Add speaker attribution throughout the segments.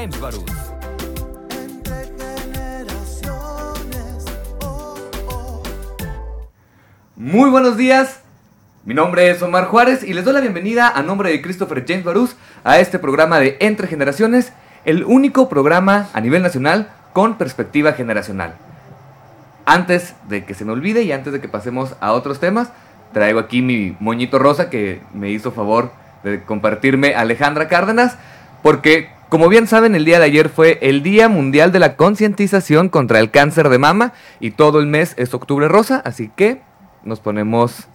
Speaker 1: James Barús. Muy buenos días. Mi nombre es Omar Juárez y les doy la bienvenida a nombre de Christopher James Barús a este programa de Entre Generaciones, el único programa a nivel nacional con perspectiva generacional. Antes de que se me olvide y antes de que pasemos a otros temas, traigo aquí mi moñito rosa que me hizo favor de compartirme Alejandra Cárdenas, porque como bien saben, el día de ayer fue el Día Mundial de la Concientización contra el Cáncer de Mama y todo el mes es octubre rosa, así que nos ponemos,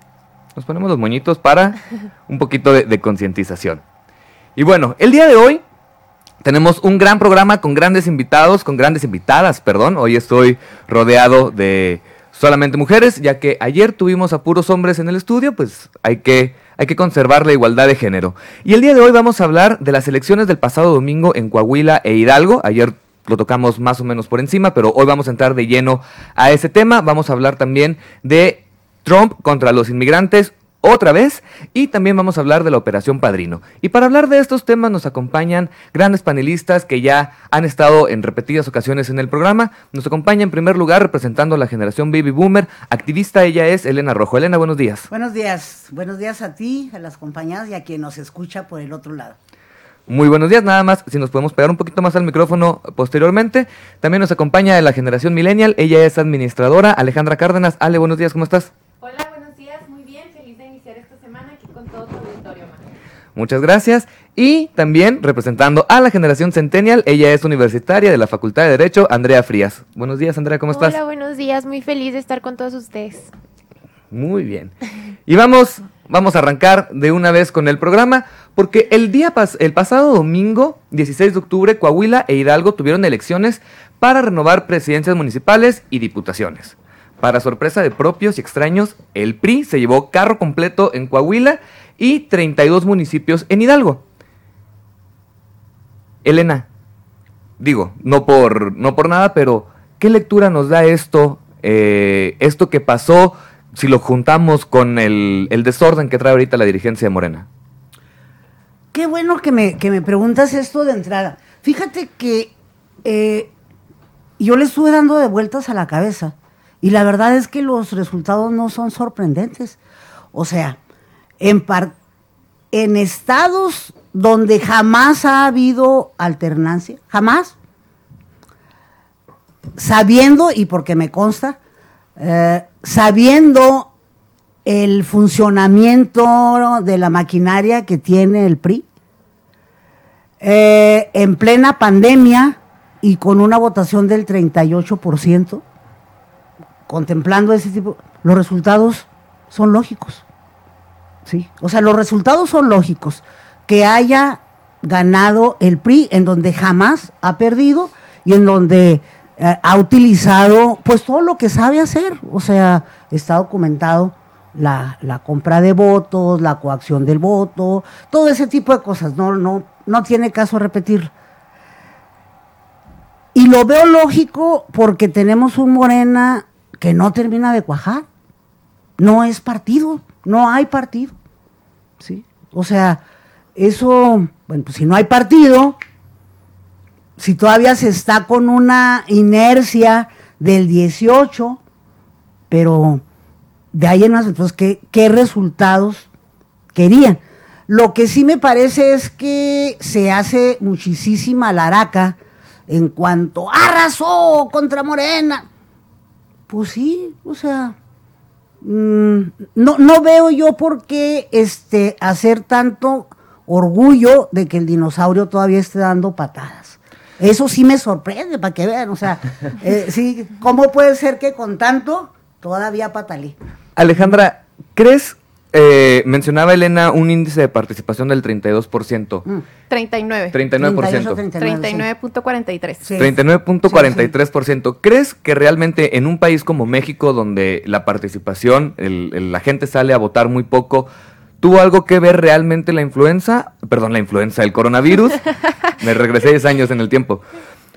Speaker 1: nos ponemos los moñitos para un poquito de, de concientización. Y bueno, el día de hoy tenemos un gran programa con grandes invitados, con grandes invitadas, perdón. Hoy estoy rodeado de solamente mujeres, ya que ayer tuvimos a puros hombres en el estudio, pues hay que, hay que conservar la igualdad de género. Y el día de hoy vamos a hablar de las elecciones del pasado domingo en Coahuila e Hidalgo. Ayer lo tocamos más o menos por encima, pero hoy vamos a entrar de lleno a ese tema. Vamos a hablar también de Trump contra los inmigrantes otra vez y también vamos a hablar de la Operación Padrino. Y para hablar de estos temas nos acompañan grandes panelistas que ya han estado en repetidas ocasiones en el programa. Nos acompaña en primer lugar representando a la generación Baby Boomer, activista ella es Elena Rojo. Elena, buenos días.
Speaker 2: Buenos días, buenos días a ti, a las compañeras y a quien nos escucha por el otro lado.
Speaker 1: Muy buenos días, nada más, si nos podemos pegar un poquito más al micrófono posteriormente. También nos acompaña de la generación millennial, ella es administradora, Alejandra Cárdenas. Ale, buenos días, ¿cómo estás?
Speaker 3: Hola, buenos días, muy bien, feliz de iniciar esta semana aquí con todo tu auditorio. Mar.
Speaker 1: Muchas gracias. Y también representando a la generación Centennial, ella es universitaria de la Facultad de Derecho, Andrea Frías. Buenos días, Andrea, ¿cómo estás?
Speaker 3: Hola, buenos días, muy feliz de estar con todos ustedes.
Speaker 1: Muy bien. Y vamos, vamos a arrancar de una vez con el programa, porque el día pas- el pasado domingo, 16 de octubre, Coahuila e Hidalgo tuvieron elecciones para renovar presidencias municipales y diputaciones. Para sorpresa de propios y extraños, el PRI se llevó carro completo en Coahuila y 32 municipios en Hidalgo. Elena, digo, no por, no por nada, pero ¿qué lectura nos da esto, eh, esto que pasó, si lo juntamos con el, el desorden que trae ahorita la dirigencia de Morena?
Speaker 2: Qué bueno que me, que me preguntas esto de entrada. Fíjate que eh, yo le estuve dando de vueltas a la cabeza y la verdad es que los resultados no son sorprendentes. O sea, en, en estados donde jamás ha habido alternancia, jamás, sabiendo, y porque me consta, eh, sabiendo el funcionamiento de la maquinaria que tiene el PRI, eh, en plena pandemia y con una votación del 38%, contemplando ese tipo, los resultados son lógicos. ¿Sí? O sea, los resultados son lógicos. Que haya ganado el PRI en donde jamás ha perdido y en donde eh, ha utilizado pues todo lo que sabe hacer. O sea, está documentado la, la compra de votos, la coacción del voto, todo ese tipo de cosas. No, no, no tiene caso repetir. Y lo veo lógico porque tenemos un Morena que no termina de cuajar. No es partido, no hay partido. ¿sí? O sea, eso, bueno, pues si no hay partido, si todavía se está con una inercia del 18, pero de ahí en más, entonces, ¿qué, resultados querían? Lo que sí me parece es que se hace muchísima laraca en cuanto arrasó contra Morena. Pues sí, o sea, no, no veo yo por qué este, hacer tanto orgullo de que el dinosaurio todavía esté dando patadas. Eso sí me sorprende, para que vean, o sea, eh, sí, ¿cómo puede ser que con tanto todavía patalí?
Speaker 1: Alejandra, ¿crees, eh, mencionaba Elena un índice de participación del 32%?
Speaker 2: Mm.
Speaker 3: 39.
Speaker 1: 39%.
Speaker 2: 39,
Speaker 3: 39.43.
Speaker 2: Sí.
Speaker 1: 39.43%. ¿Crees que realmente en un país como México, donde la participación, el- el- la gente sale a votar muy poco, tuvo algo que ver realmente la influenza? Perdón, la influenza, el coronavirus. Me regresé 10 años en el tiempo.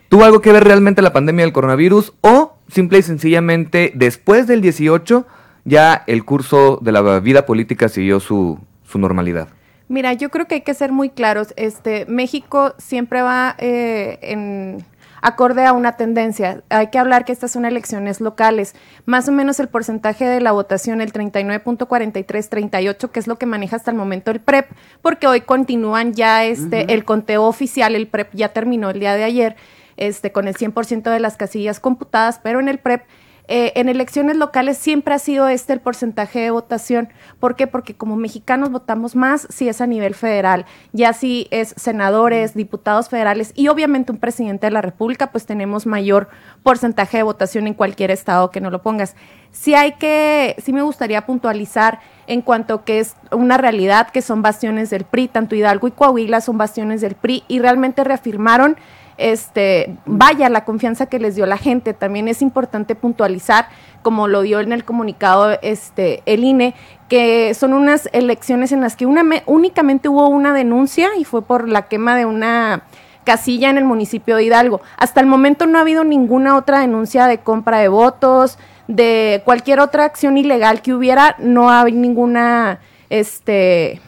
Speaker 1: ¿Tuvo algo que ver realmente la pandemia del coronavirus? ¿O simple y sencillamente después del 18 ya el curso de la vida política siguió su, su normalidad?
Speaker 4: Mira, yo creo que hay que ser muy claros. Este, México siempre va eh, en acorde a una tendencia. Hay que hablar que estas son elecciones locales. Más o menos el porcentaje de la votación, el 39.43-38, que es lo que maneja hasta el momento el PREP, porque hoy continúan ya este, el conteo oficial, el PREP ya terminó el día de ayer, este, con el 100% de las casillas computadas, pero en el PREP eh, en elecciones locales siempre ha sido este el porcentaje de votación. ¿Por qué? Porque como mexicanos votamos más si es a nivel federal, ya si es senadores, diputados federales y obviamente un presidente de la República, pues tenemos mayor porcentaje de votación en cualquier estado que no lo pongas. Sí hay que, sí me gustaría puntualizar en cuanto que es una realidad que son bastiones del PRI, tanto Hidalgo y Coahuila son bastiones del PRI y realmente reafirmaron este, vaya la confianza que les dio la gente. También es importante puntualizar, como lo dio en el comunicado este, el INE, que son unas elecciones en las que únicamente hubo una denuncia y fue por la quema de una casilla en el municipio de Hidalgo. Hasta el momento no ha habido ninguna otra denuncia de compra de votos, de cualquier otra acción ilegal que hubiera, no hay ninguna este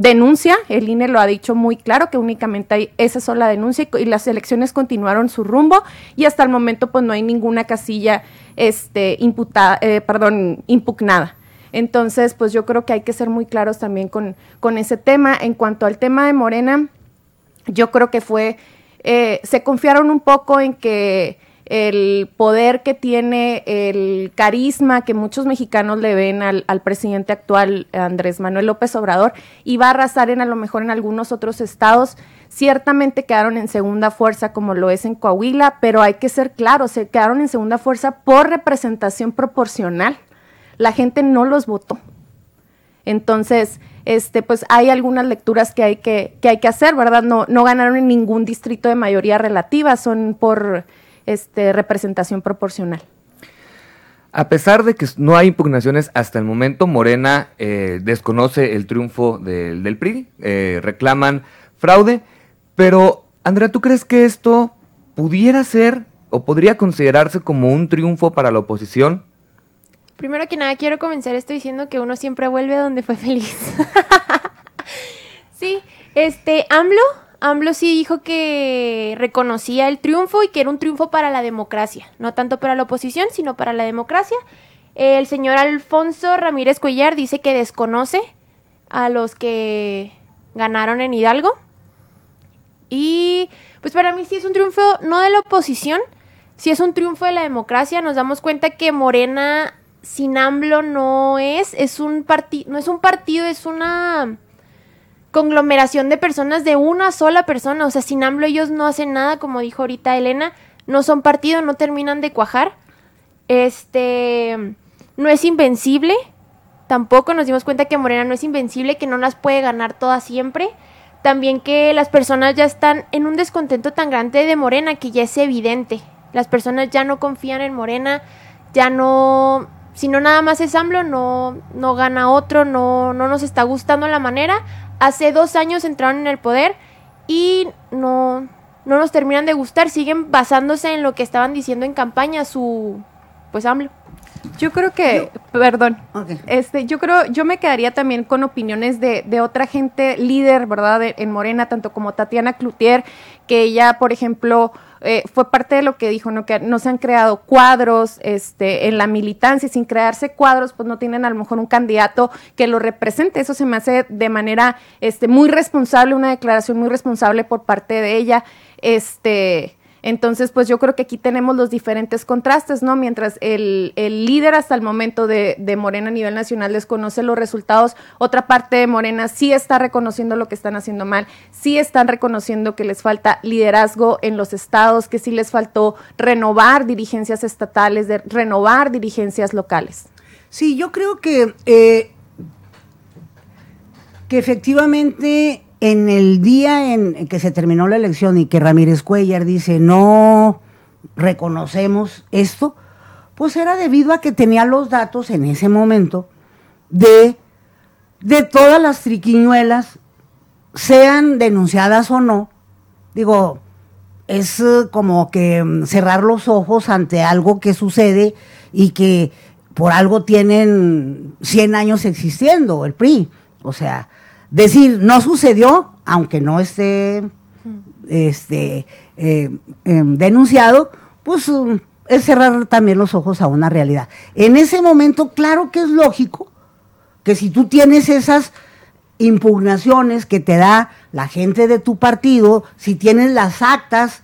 Speaker 4: denuncia, el INE lo ha dicho muy claro que únicamente hay esa sola denuncia y, las elecciones continuaron su rumbo y hasta el momento pues no hay ninguna casilla este imputada, eh, perdón, impugnada. Entonces, pues yo creo que hay que ser muy claros también con, con ese tema. En cuanto al tema de Morena, yo creo que fue, eh, se confiaron un poco en que el poder que tiene, el carisma que muchos mexicanos le ven al, presidente actual, Andrés Manuel López Obrador, y va a arrasar en a lo mejor en algunos otros estados. Ciertamente quedaron en segunda fuerza como lo es en Coahuila, pero hay que ser claros, se quedaron en segunda fuerza por representación proporcional. La gente no los votó. Entonces, este, pues hay algunas lecturas que hay que, que hay que hacer, ¿verdad? No, no ganaron en ningún distrito de mayoría relativa, son por este, representación proporcional.
Speaker 1: A pesar de que no hay impugnaciones hasta el momento, Morena eh, desconoce el triunfo del, PRI, eh, reclaman fraude, pero Andrea, ¿tú crees que esto pudiera ser o podría considerarse como un triunfo para la oposición?
Speaker 5: Primero que nada, quiero comenzar esto diciendo que uno siempre vuelve donde fue feliz. sí, este, AMLO AMLO sí dijo que reconocía el triunfo y que era un triunfo para la democracia, no tanto para la oposición, sino para la democracia. El señor Alfonso Ramírez Cuellar dice que desconoce a los que ganaron en Hidalgo. Y pues para mí sí es un triunfo no de la oposición, sí es un triunfo de la democracia. Nos damos cuenta que Morena sin AMLO no es, es un no es un partido, es una conglomeración de personas de una sola persona. O sea, sin AMLO ellos no hacen nada, como dijo ahorita Elena. No son partido, no terminan de cuajar. Este. No es invencible. Tampoco nos dimos cuenta que Morena no es invencible, que no las puede ganar todas siempre. También que las personas ya están en un descontento tan grande de Morena que ya es evidente. Las personas ya no confían en Morena, ya no si no nada más es AMLO, no, no gana otro, no, no nos está gustando la manera hace dos años entraron en el poder y no, no nos terminan de gustar, siguen basándose en lo que estaban diciendo en campaña su, pues AMLO.
Speaker 4: Yo creo que, perdón, este, yo creo, yo me quedaría también con opiniones de, de otra gente líder, ¿verdad? en Morena, tanto como Tatiana Cloutier, que ella, por ejemplo, eh, fue parte de lo que dijo, ¿no? Que no se han creado cuadros este, en la militancia, sin crearse cuadros, pues no tienen a lo mejor un candidato que lo represente. Eso se me hace de manera este, muy responsable, una declaración muy responsable por parte de ella. Este, entonces, pues yo creo que aquí tenemos los diferentes contrastes, ¿no? Mientras el, líder hasta el momento de, Morena a nivel nacional desconoce los resultados, otra parte de Morena sí está reconociendo lo que están haciendo mal, sí están reconociendo que les falta liderazgo en los estados, que sí les faltó renovar dirigencias estatales, de renovar dirigencias locales.
Speaker 2: Sí, yo creo que, eh, que efectivamente en el día en, que se terminó la elección y que Ramírez Cuellar dice no reconocemos esto, pues era debido a que tenía los datos en ese momento de, de todas las triquiñuelas, sean denunciadas o no. Digo, es eh, como que mm, cerrar los ojos ante algo que sucede y que por algo tienen 100 años existiendo el PRI. O sea, decir no sucedió, aunque no esté este, eh, em, denunciado, pues um, es cerrar también los ojos a una realidad. En ese momento, claro que es lógico que si tú tienes esas impugnaciones que te da la gente de tu partido, si tienes las actas,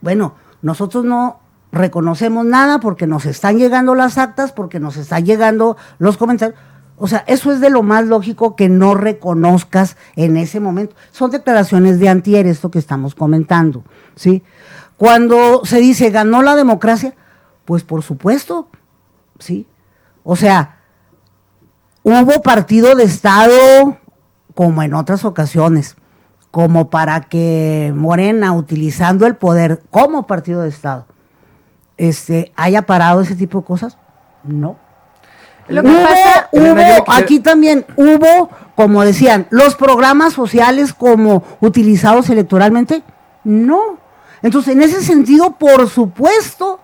Speaker 2: bueno, nosotros no reconocemos nada porque nos están llegando las actas, porque nos están llegando los comentarios. O sea, eso es de lo más lógico que no reconozcas en ese momento. Son declaraciones de antier, esto que estamos comentando, ¿sí? Cuando se dice ganó la democracia, pues por supuesto, ¿sí? O sea, hubo partido de Estado como en otras ocasiones, como para que Morena, utilizando el poder como partido de Estado, este, haya parado ese tipo de cosas. No.
Speaker 4: Lo que
Speaker 2: hubo,
Speaker 4: pasa-
Speaker 2: hubo- aquí también hubo, como decían, los programas sociales como utilizados electoralmente. No. Entonces, en ese sentido, por supuesto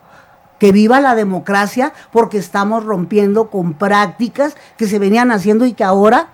Speaker 2: que viva la democracia, porque estamos rompiendo con prácticas que se venían haciendo y que ahora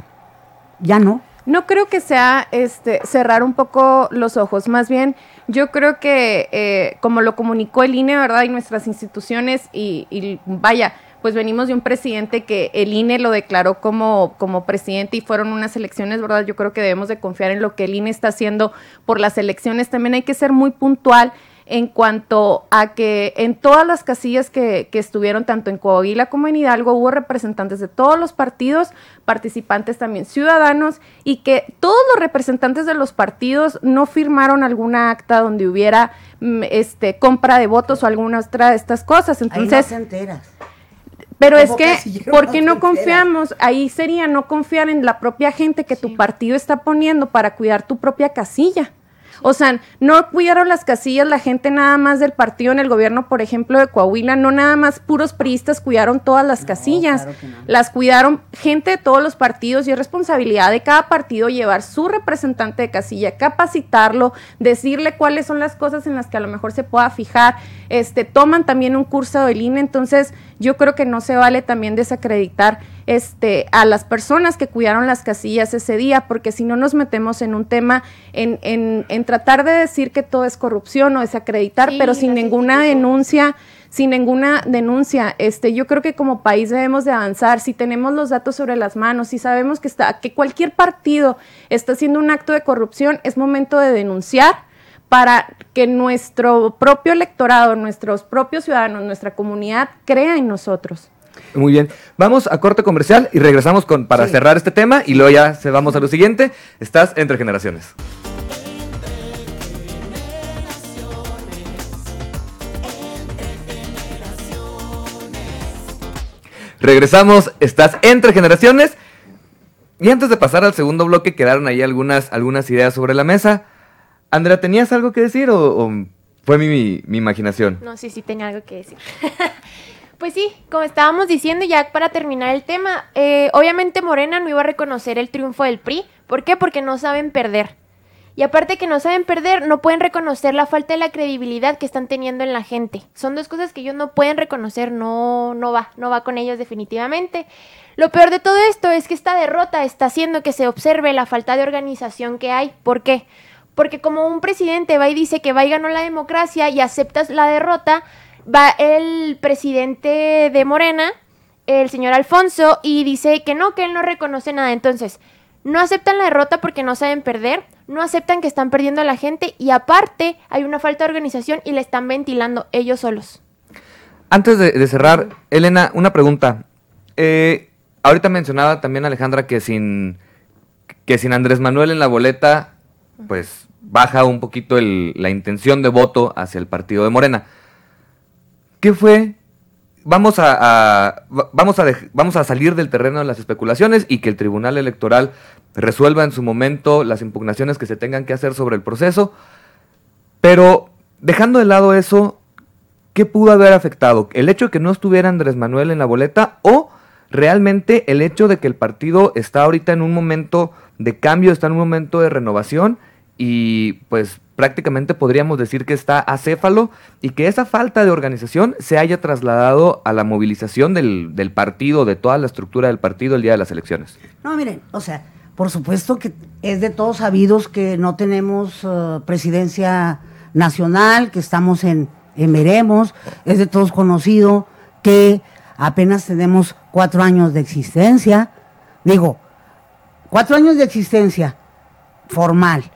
Speaker 2: ya no.
Speaker 4: No creo que sea este cerrar un poco los ojos, más bien yo creo que eh, como lo comunicó el INE, ¿verdad? Y nuestras instituciones y, y vaya, pues venimos de un presidente que el INE lo declaró como, como presidente y fueron unas elecciones, ¿verdad? Yo creo que debemos de confiar en lo que el INE está haciendo por las elecciones. También hay que ser muy puntual en cuanto a que en todas las casillas que, que estuvieron, tanto en Coahuila como en Hidalgo, hubo representantes de todos los partidos, participantes también ciudadanos, y que todos los representantes de los partidos no firmaron alguna acta donde hubiera mm, este compra de votos o alguna otra de estas cosas.
Speaker 2: Ahí no
Speaker 4: Entonces,
Speaker 2: te enteras.
Speaker 4: Pero es que, ¿por
Speaker 2: no
Speaker 4: qué no confiamos? Ahí sería no confiar en la propia gente que tu partido está poniendo para cuidar tu propia casilla. O sea, no cuidaron las casillas la gente nada más del partido en el gobierno, por ejemplo, de Coahuila, no nada más puros priistas cuidaron todas las casillas,
Speaker 2: claro que no.
Speaker 4: las cuidaron gente de todos los partidos y es responsabilidad de cada partido llevar su representante de casilla, capacitarlo, decirle cuáles son las cosas en las que a lo mejor se pueda fijar, este, toman también un curso del INE, entonces yo creo que no se vale también desacreditar este, a las personas que cuidaron las casillas ese día, porque si no nos metemos en un tema, en, en, en tratar de decir que todo es corrupción o desacreditar,
Speaker 5: Sí,
Speaker 4: pero sin ninguna denuncia, sin ninguna denuncia, este, yo creo que como país debemos de avanzar, si tenemos los datos sobre las manos, si sabemos que está, que cualquier partido está haciendo un acto de corrupción, es momento de denunciar para que nuestro propio electorado, nuestros propios ciudadanos, nuestra comunidad crea en nosotros.
Speaker 1: Muy bien. Vamos a corte comercial y regresamos con, para
Speaker 2: Sí.
Speaker 1: cerrar este tema y luego ya se vamos a lo siguiente. Estás entre generaciones. Regresamos, estás entre generaciones. Y antes de pasar al segundo bloque, quedaron ahí algunas, algunas ideas sobre la mesa. Andrea, ¿tenías algo que decir o, o fue mi, mi- mi imaginación?
Speaker 5: No, sí, sí, tenía algo que decir. pues sí, como estábamos diciendo, ya para terminar el tema, eh, obviamente Morena no iba a reconocer el triunfo del PRI. ¿Por qué? Porque no saben perder. Y aparte que no saben perder, no pueden reconocer la falta de la credibilidad que están teniendo en la gente. Son dos cosas que ellos no pueden reconocer, no, no va, no va con ellos definitivamente. Lo peor de todo esto es que esta derrota está haciendo que se observe la falta de organización que hay. ¿Por qué? Porque como un presidente va y dice que va y ganó la democracia y aceptas la derrota, va el presidente de Morena, el señor Alfonso, y dice que no, que él no reconoce nada. Entonces, no aceptan la derrota porque no saben perder, no aceptan que están perdiendo a la gente y aparte hay una falta de organización y le están ventilando ellos solos.
Speaker 1: Antes de, cerrar, Elena, una pregunta. Eh, ahorita mencionaba también Alejandra que sin, que sin Andrés Manuel en la boleta, pues baja un poquito la intención de voto hacia el partido de Morena. ¿Qué fue? Vamos a, a- va- vamos, a vamos a salir del terreno de las especulaciones y que el Tribunal Electoral resuelva en su momento las impugnaciones que se tengan que hacer sobre el proceso. Pero dejando de lado eso, ¿qué pudo haber afectado? ¿El hecho de que no estuviera Andrés Manuel en la boleta o realmente el hecho de que el partido está ahorita en un momento de cambio, está en un momento de renovación y pues prácticamente podríamos decir que está acéfalo y que esa falta de organización se haya trasladado a la movilización del, del partido, de toda la estructura del partido el día de las elecciones?
Speaker 2: No, miren, o sea, por supuesto que es de todos sabidos que no tenemos eh, presidencia nacional, que estamos en, en veremos, es de todos conocido que apenas tenemos cuatro años de existencia. Digo, cuatro años de existencia formal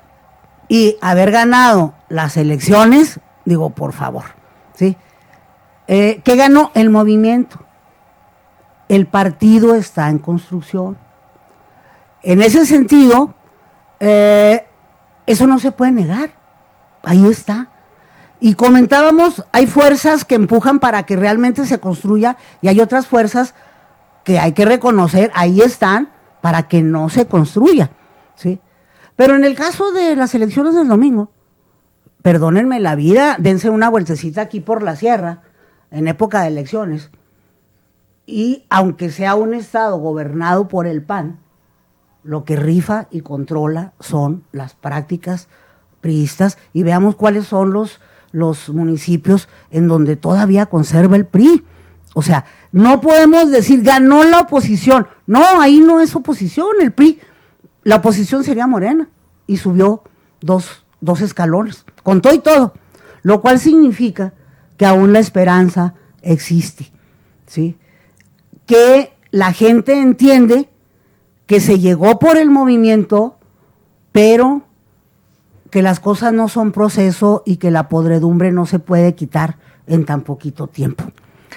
Speaker 2: y haber ganado las elecciones, digo, por favor, ¿sí? Eh, ¿Qué ganó el movimiento? El partido está en construcción. En ese sentido, eh, eso no se puede negar. Ahí está. Y comentábamos, hay fuerzas que empujan para que realmente se construya y hay otras fuerzas que hay que reconocer, ahí están, para que no se construya. ¿sí? Pero en el caso de las elecciones del domingo, perdónenme la vida, dense una vueltecita aquí por la sierra, en época de elecciones, y aunque sea un estado gobernado por el PAN, lo que rifa y controla son las prácticas priistas y veamos cuáles son los, los municipios en donde todavía conserva el PRI. O sea, no podemos decir ganó la oposición. No, ahí no es oposición, el PRI. La oposición sería Morena y subió dos, dos escalones, con todo y todo. Lo cual significa que aún la esperanza existe. ¿sí? Que la gente entiende que se llegó por el movimiento, pero que las cosas no son proceso y que la podredumbre no se puede quitar en tan poquito tiempo.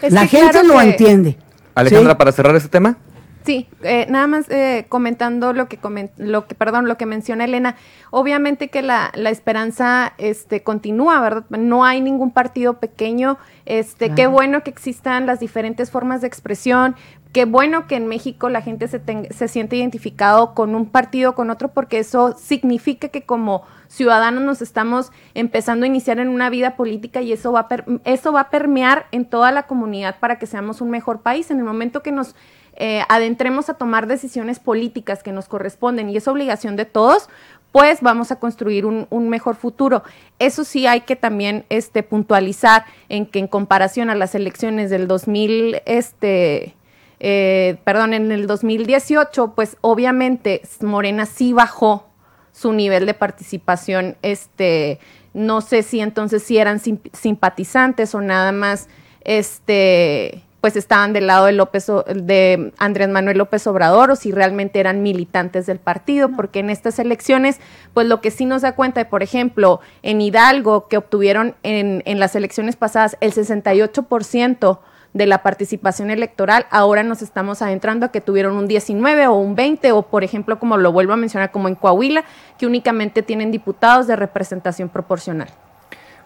Speaker 4: Es
Speaker 2: la gente
Speaker 4: claro
Speaker 2: lo
Speaker 4: que-
Speaker 2: entiende.
Speaker 1: Alejandra,
Speaker 2: ¿sí?
Speaker 1: para cerrar este tema.
Speaker 4: Sí, eh, nada más eh, comentando lo que comen- lo que perdón lo que menciona Elena. Obviamente que la, la esperanza este continúa, ¿verdad? No hay ningún partido pequeño. Este, qué bueno que existan las diferentes formas de expresión. Qué bueno que en México la gente se, se siente identificado con un partido o con otro, porque eso significa que como ciudadanos nos estamos empezando a iniciar en una vida política y eso va a, per- eso va a permear en toda la comunidad para que seamos un mejor país. En el momento que nos eh, adentremos a tomar decisiones políticas que nos corresponden y es obligación de todos, pues vamos a construir un, mejor futuro. Eso sí hay que también este, puntualizar en que en comparación a las elecciones del 2000, este, eh, perdón, en el 2018, pues obviamente Morena sí bajó su nivel de participación, este, no sé si entonces si eran sim- simpatizantes o nada más, este, pues estaban del lado de López de Andrés Manuel López Obrador o si realmente eran militantes del partido, porque en estas elecciones, pues lo que sí nos da cuenta de, por ejemplo, en Hidalgo, que obtuvieron en, en las elecciones pasadas el 68% de la participación electoral, ahora nos estamos adentrando a que tuvieron un 19 o un 20, o por ejemplo, como lo vuelvo a mencionar, como en Coahuila, que únicamente tienen diputados de representación proporcional.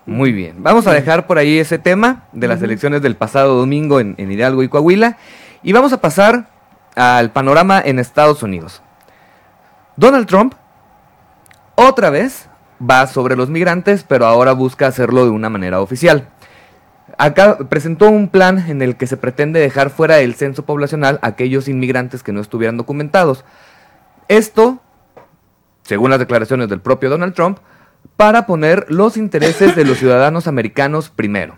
Speaker 1: Muy bien. Vamos a dejar por ahí ese tema de las elecciones del pasado domingo en, en Hidalgo y Coahuila. Y vamos a pasar al panorama en Estados Unidos. Donald Trump, otra vez, va sobre los migrantes, pero ahora busca hacerlo de una manera oficial. Acá presentó un plan en el que se pretende dejar fuera del censo poblacional a aquellos inmigrantes que no estuvieran documentados. Esto, según las declaraciones del propio Donald Trump, para poner los intereses de los ciudadanos americanos primero.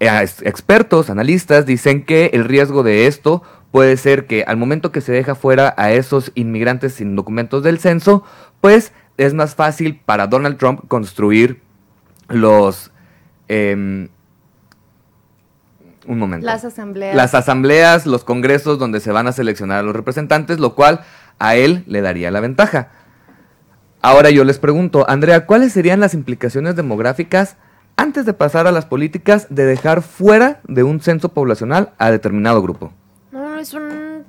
Speaker 1: Eh, ex- Expertos, analistas, dicen que el riesgo de esto puede ser que al momento que se deja fuera a esos inmigrantes sin documentos del censo, pues es más fácil para Donald Trump construir los... em, un momento.
Speaker 4: Las asambleas.
Speaker 1: Las asambleas, los congresos donde se van a seleccionar a los representantes, lo cual a él le daría la ventaja. Ahora yo les pregunto, Andrea, ¿cuáles serían las implicaciones demográficas antes de pasar a las políticas de dejar fuera de un censo poblacional a determinado grupo?
Speaker 5: No, es un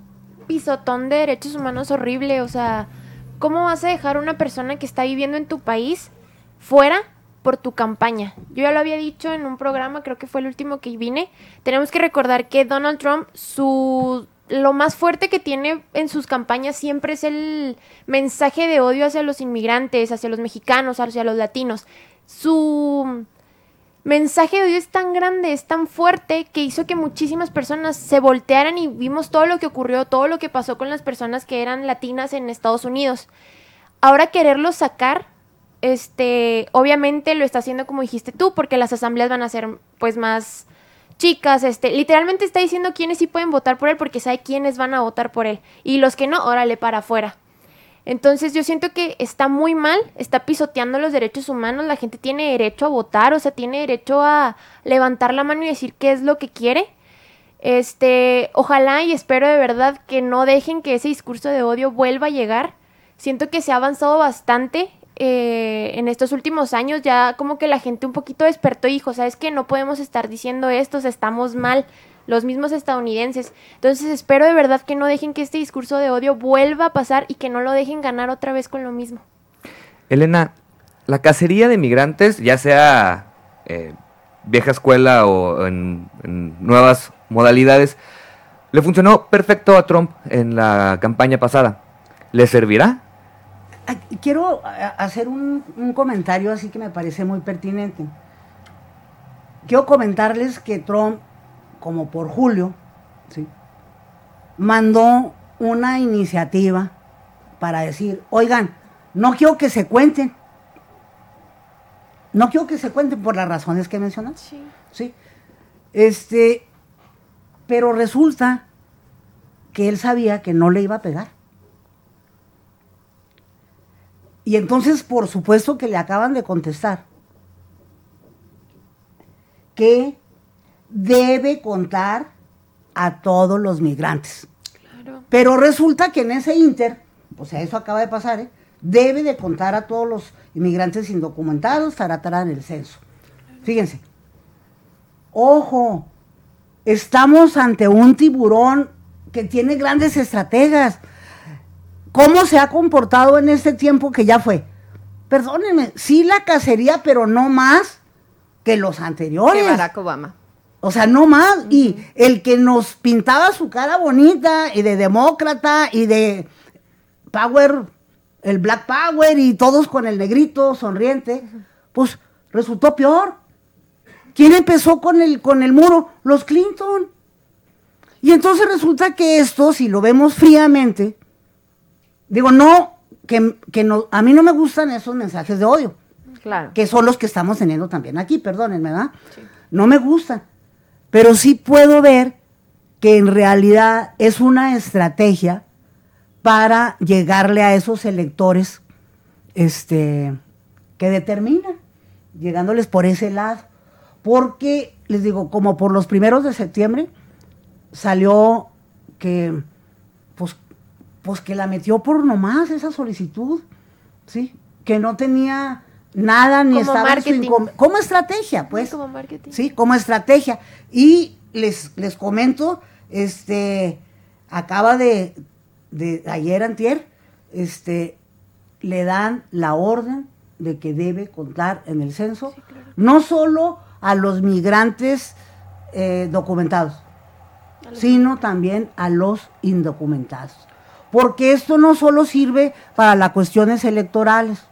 Speaker 5: pisotón de derechos humanos horrible. O sea, ¿cómo vas a dejar a una persona que está viviendo en tu país fuera por tu campaña? Yo ya lo había dicho en un programa, creo que fue el último que vine. Tenemos que recordar que Donald Trump, su lo más fuerte que tiene en sus campañas siempre es el mensaje de odio hacia los inmigrantes, hacia los mexicanos, hacia los latinos. Su mensaje de odio es tan grande, es tan fuerte, que hizo que muchísimas personas se voltearan y vimos todo lo que ocurrió, todo lo que pasó con las personas que eran latinas en Estados Unidos. Ahora quererlo sacar, este, obviamente lo está haciendo como dijiste tú, porque las asambleas van a ser pues más chicas, este, literalmente está diciendo quiénes sí pueden votar por él porque sabe quiénes van a votar por él y los que no, órale para afuera. Entonces yo siento que está muy mal, está pisoteando los derechos humanos, la gente tiene derecho a votar, o sea, tiene derecho a levantar la mano y decir qué es lo que quiere. Este, ojalá y espero de verdad que no dejen que ese discurso de odio vuelva a llegar. Siento que se ha avanzado bastante eh, en estos últimos años, ya como que la gente un poquito despertó y dijo, ¿sabes qué? No podemos estar diciendo esto, estamos mal los mismos estadounidenses. Entonces espero de verdad que no dejen que este discurso de odio vuelva a pasar y que no lo dejen ganar otra vez con lo mismo.
Speaker 1: Elena, la cacería de migrantes, ya sea eh, vieja escuela o en nuevas modalidades, le funcionó perfecto a Trump en la campaña pasada. ¿Le servirá?
Speaker 2: Quiero ah, hacer un, un comentario así que me parece muy pertinente. Quiero comentarles que Trump, como por julio, ¿sí? mandó una iniciativa para decir, oigan, no quiero que se cuenten. No quiero que se cuenten por las razones que mencionan.
Speaker 5: Sí.
Speaker 2: ¿sí? Este, pero resulta que él sabía que no le iba a pegar. Y entonces, por supuesto que le acaban de contestar que debe contar a todos los migrantes.
Speaker 5: Claro.
Speaker 2: Pero resulta que en ese inter, o sea, eso acaba de pasar, ¿eh? debe de contar a todos los inmigrantes indocumentados, taratara en el censo. Fíjense. Ojo, estamos ante un tiburón que tiene grandes estrategas. ¿Cómo se ha comportado en este tiempo que ya fue? Perdónenme, sí la cacería, pero no más que los anteriores.
Speaker 4: Que Barack Obama.
Speaker 2: O sea, no más. Y el que nos pintaba su cara bonita y de demócrata y de power, el black power y todos con el negrito sonriente, pues resultó peor. ¿Quién empezó con el, con el muro? Los Clinton. Y entonces resulta que esto, si lo vemos fríamente, digo, no, que, que no, a mí no me gustan esos mensajes de odio
Speaker 4: Claro.
Speaker 2: que son los que estamos teniendo también aquí, perdónenme, ¿verdad? No me gustan, pero sí puedo ver que en realidad es una estrategia para llegarle a esos electores este, que determinan, llegándoles por ese lado. Porque, les digo, como por los primeros de septiembre, salió que, pues, pues que la metió por nomás esa solicitud, ¿sí? Que no tenía nada ni
Speaker 5: Como
Speaker 2: estaba su
Speaker 5: marketing.
Speaker 2: incom- como estrategia, pues.
Speaker 5: como marketing.
Speaker 2: Sí, como estrategia. Y les, les comento, este, acaba de, de ayer antier, este, le dan la orden de que debe contar en el censo, no solo a los migrantes eh, documentados, sino también a los indocumentados. Porque esto no solo sirve para las cuestiones electorales,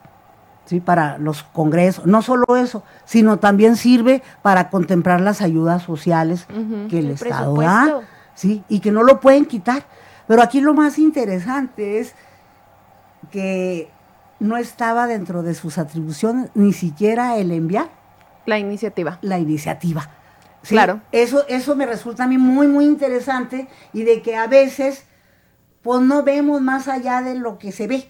Speaker 2: ¿sí? para los congresos, no solo eso, sino también sirve para contemplar las ayudas sociales que el,
Speaker 5: El
Speaker 2: Estado da, ¿sí? y que no lo pueden quitar. Pero aquí lo más interesante es que no estaba dentro de sus atribuciones ni siquiera el enviar
Speaker 4: La iniciativa.
Speaker 2: la iniciativa. ¿sí?
Speaker 4: Claro.
Speaker 2: Eso, eso me resulta a mí muy, muy interesante y de que a veces, pues no vemos más allá de lo que se ve.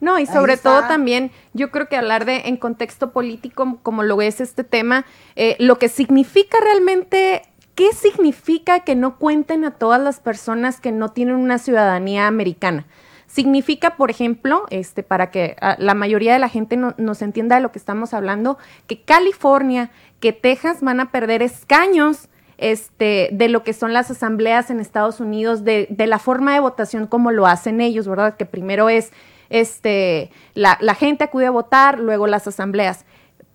Speaker 4: No, y sobre todo también, yo creo que hablar de en contexto político, como lo es este tema, eh, lo que significa realmente, ¿qué significa que no cuenten a todas las personas que no tienen una ciudadanía americana? Significa, por ejemplo, este, para que ah, la mayoría de la gente no- nos entienda de lo que estamos hablando, que California, que Texas van a perder escaños este, de lo que son las asambleas en Estados Unidos, de, de la forma de votación como lo hacen ellos, ¿verdad? Que primero es, este, la, gente acude a votar, luego las asambleas.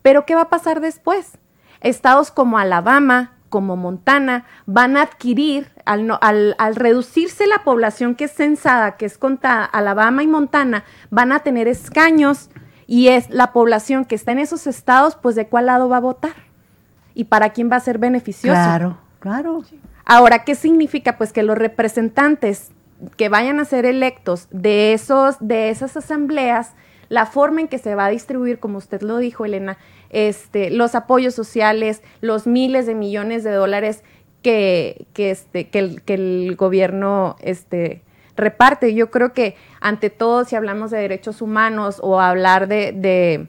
Speaker 4: Pero ¿qué va a pasar después? Estados como Alabama, como Montana, van a adquirir, al, no- al, al reducirse la población que es censada, que es contra Alabama y Montana, van a tener escaños y es la población que está en esos estados, pues de cuál lado va a votar y para quién va a ser beneficioso.
Speaker 2: Claro, claro.
Speaker 4: Ahora, ¿qué significa? Pues que los representantes que vayan a ser electos de, esos, de esas asambleas, la forma en que se va a distribuir, como usted lo dijo, Elena, este, los apoyos sociales, los miles de millones de dólares que, que, este, que, el, que el gobierno este, reparte. Yo creo que ante todo, si hablamos de derechos humanos o hablar de, de,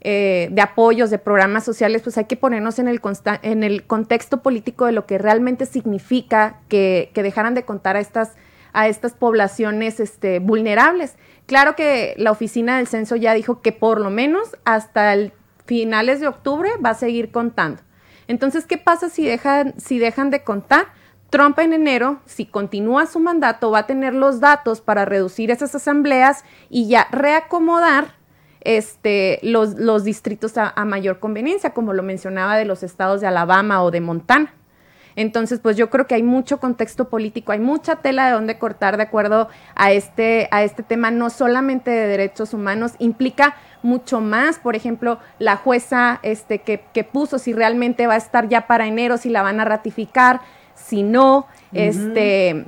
Speaker 4: eh, de apoyos, de programas sociales, pues hay que ponernos en el, consta- en el contexto político de lo que realmente significa que, que dejaran de contar a estas, a estas poblaciones este, vulnerables. Claro que la oficina del censo ya dijo que por lo menos hasta el finales de octubre va a seguir contando. Entonces, ¿qué pasa si dejan, si dejan de contar? Trump en enero, si continúa su mandato, va a tener los datos para reducir esas asambleas y ya reacomodar este, los, los distritos a, a mayor conveniencia, como lo mencionaba de los estados de Alabama o de Montana. Entonces, pues yo creo que hay mucho contexto político, hay mucha tela de donde cortar de acuerdo a este, a este tema, no solamente de derechos humanos, implica mucho más, por ejemplo, la jueza este, que, que puso si realmente va a estar ya para enero, si la van a ratificar, si no, este,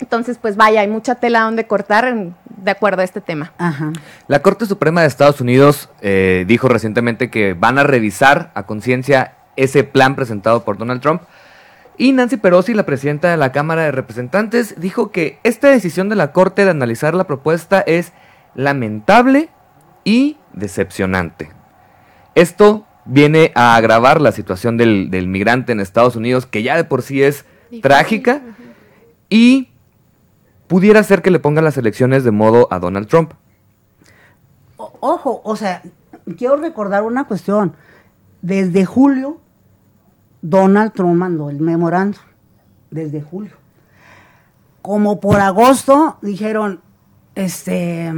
Speaker 4: entonces pues vaya, hay mucha tela donde cortar en- de acuerdo a este tema.
Speaker 2: Ajá.
Speaker 1: La Corte Suprema de Estados Unidos eh, dijo recientemente que van a revisar a conciencia ese plan presentado por Donald Trump. Y Nancy Pelosi, la presidenta de la Cámara de Representantes, dijo que esta decisión de la Corte de analizar la propuesta es lamentable y decepcionante. Esto viene a agravar la situación del, del migrante en Estados Unidos, que ya de por sí es
Speaker 5: Difícil,
Speaker 1: trágica, y pudiera ser que le pongan las elecciones de modo a Donald Trump.
Speaker 2: O- ojo, o sea, quiero recordar una cuestión. Desde julio, Donald Trump mandó el memorando. Desde julio. Como por agosto dijeron, este,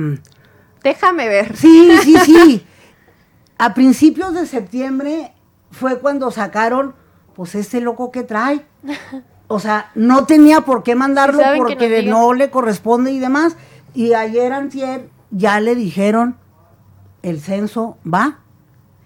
Speaker 4: Déjame ver.
Speaker 2: sí, sí, sí. A principios de septiembre fue cuando sacaron, pues este loco que trae. O sea, no tenía por qué mandarlo porque no le corresponde y demás. Y ayer antier ya le dijeron, el censo va.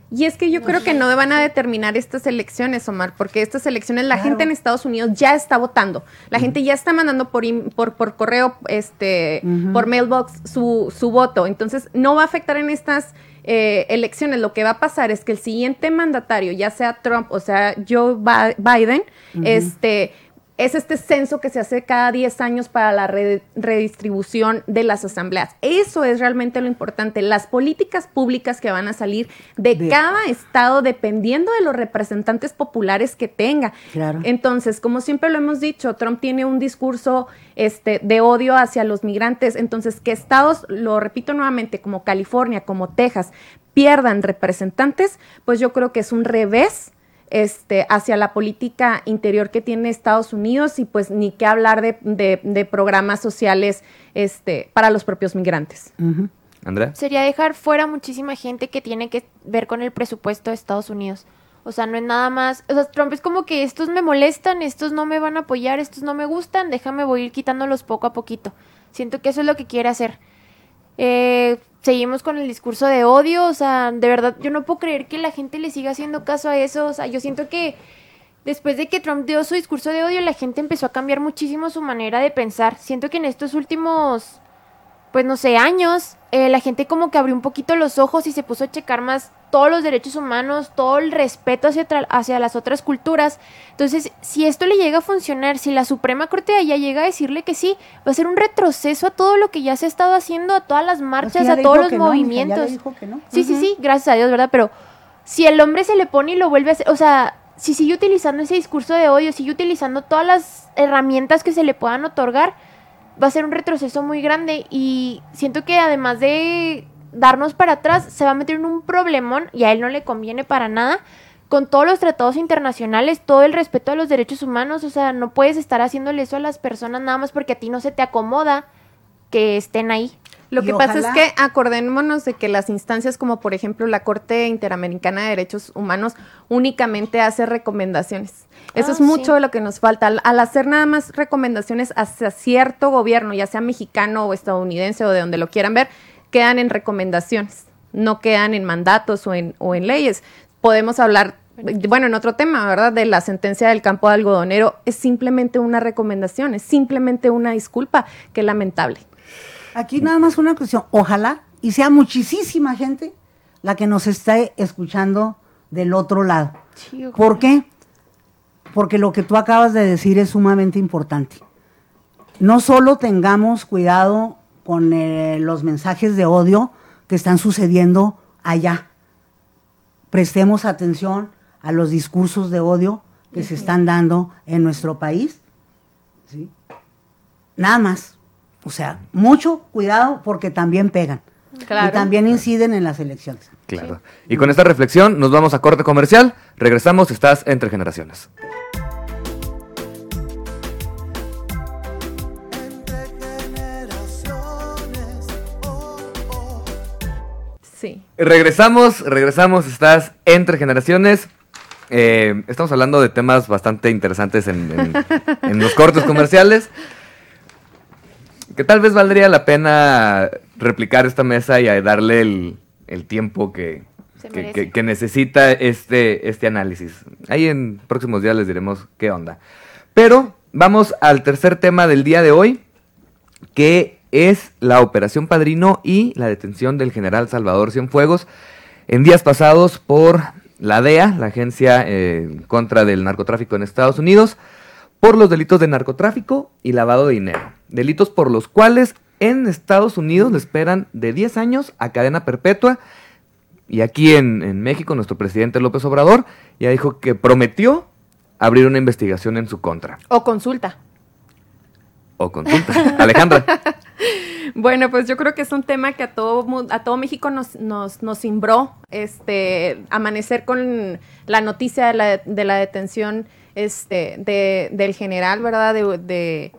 Speaker 4: Y es que yo creo que no van a determinar estas elecciones, Omar, porque estas elecciones la
Speaker 2: Claro.
Speaker 4: gente en Estados Unidos ya está votando. La gente ya está mandando por, por, por correo, este, por mailbox su, su voto. Entonces, no va a afectar en estas eh, elecciones. Lo que va a pasar es que el siguiente mandatario, ya sea Trump o sea Joe Bi- Biden, este es este censo que se hace cada 10 años para la re- redistribución de las asambleas. Eso es realmente lo importante. Las políticas públicas que van a salir de,
Speaker 2: De-
Speaker 4: cada estado dependiendo de los representantes populares que tenga.
Speaker 2: Claro.
Speaker 4: Entonces, como siempre lo hemos dicho, Trump tiene un discurso este, de odio hacia los migrantes. Entonces, que estados, lo repito nuevamente, como California, como Texas, pierdan representantes, pues yo creo que es un revés este, hacia la política interior que tiene Estados Unidos y pues ni qué hablar de, de- de programas sociales este, para los propios migrantes.
Speaker 2: Ujú.
Speaker 1: Andrea.
Speaker 5: Sería dejar fuera muchísima gente que tiene que ver con el presupuesto de Estados Unidos. O sea, no es nada más. O sea, Trump es como que estos me molestan, estos no me van a apoyar, estos no me gustan, déjame voy a ir quitándolos poco a poquito. Siento que eso es lo que quiere hacer. Eh, seguimos con el discurso de odio, o sea, de verdad, yo no puedo creer que la gente le siga haciendo caso a eso. O sea, yo siento que después de que Trump dio su discurso de odio, la gente empezó a cambiar muchísimo su manera de pensar. Siento que en estos últimos pues no sé, años, eh, la gente como que abrió un poquito los ojos y se puso a checar más todos los derechos humanos, todo el respeto hacia, hacia las otras culturas. Entonces, si esto le llega a funcionar, si la Suprema Corte de allá llega a decirle que sí, va a ser un retroceso a todo lo que ya se ha estado haciendo, a todas las
Speaker 2: Es que
Speaker 5: marchas, a todos los
Speaker 2: no, mija,
Speaker 5: movimientos.
Speaker 2: dijo que no.
Speaker 5: Sí, sí, sí, gracias a Dios, ¿verdad? Pero si el hombre se le pone y lo vuelve a hacer, o sea, si sigue utilizando ese discurso de odio, sigue utilizando todas las herramientas que se le puedan otorgar, va a ser un retroceso muy grande y siento que además de darnos para atrás, se va a meter en un problemón y a él no le conviene para nada con todos los tratados internacionales, todo el respeto a los derechos humanos, o sea, no puedes estar haciéndole eso a las personas nada más porque a ti no se te acomoda que estén ahí.
Speaker 4: Lo
Speaker 2: Y
Speaker 4: que pasa es que acordémonos de que las instancias como por ejemplo la Corte Interamericana de Derechos Humanos únicamente hace recomendaciones. Eso
Speaker 5: Ah,
Speaker 4: es mucho
Speaker 5: sí.
Speaker 4: de lo que nos falta. Al, al hacer nada más recomendaciones hacia cierto gobierno, ya sea mexicano o estadounidense o de donde lo quieran ver, quedan en recomendaciones, no quedan en mandatos o en, o en leyes. Podemos hablar, bueno, en otro tema, ¿verdad? De la sentencia del campo de algodonero. Es simplemente una recomendación, es simplemente una disculpa. Qué lamentable.
Speaker 2: Aquí nada más una cuestión. Ojalá y sea muchísima gente la que nos esté escuchando del otro lado. ¿Por qué? Porque lo que tú acabas de decir es sumamente importante. no solo tengamos cuidado con eh, los mensajes de odio que están sucediendo allá, prestemos atención a los discursos de odio que se están dando en nuestro país. ¿sí? Nada más. O sea, mucho cuidado porque también pegan.
Speaker 4: Claro.
Speaker 2: Y también inciden en las elecciones.
Speaker 1: Claro. Y con esta reflexión nos vamos a corte comercial. Regresamos, estás entre generaciones.
Speaker 4: Sí.
Speaker 1: Regresamos, regresamos, estás entre generaciones. Eh, estamos hablando de temas bastante interesantes en, en- en los cortes comerciales. Que tal vez valdría la pena replicar esta mesa y darle el, el tiempo que- que necesita este, este análisis. Ahí en próximos días les diremos qué onda. Pero vamos al tercer tema del día de hoy, que es la Operación Padrino y la detención del general Salvador Cienfuegos en días pasados por la DEA, la Agencia eh, contra del Narcotráfico en Estados Unidos, por los delitos de narcotráfico y lavado de dinero. Delitos por los cuales en Estados Unidos le esperan de 10 años a cadena perpetua. Y aquí en, en México, nuestro presidente López Obrador ya dijo que prometió abrir una investigación en su contra.
Speaker 4: O consulta.
Speaker 1: O consulta. Alejandra.
Speaker 4: Bueno, pues yo creo que es un tema que a todo, a todo México nos, nos, nos cimbró, este, amanecer con la noticia de la, de la detención este, de, del general, ¿verdad? De, de,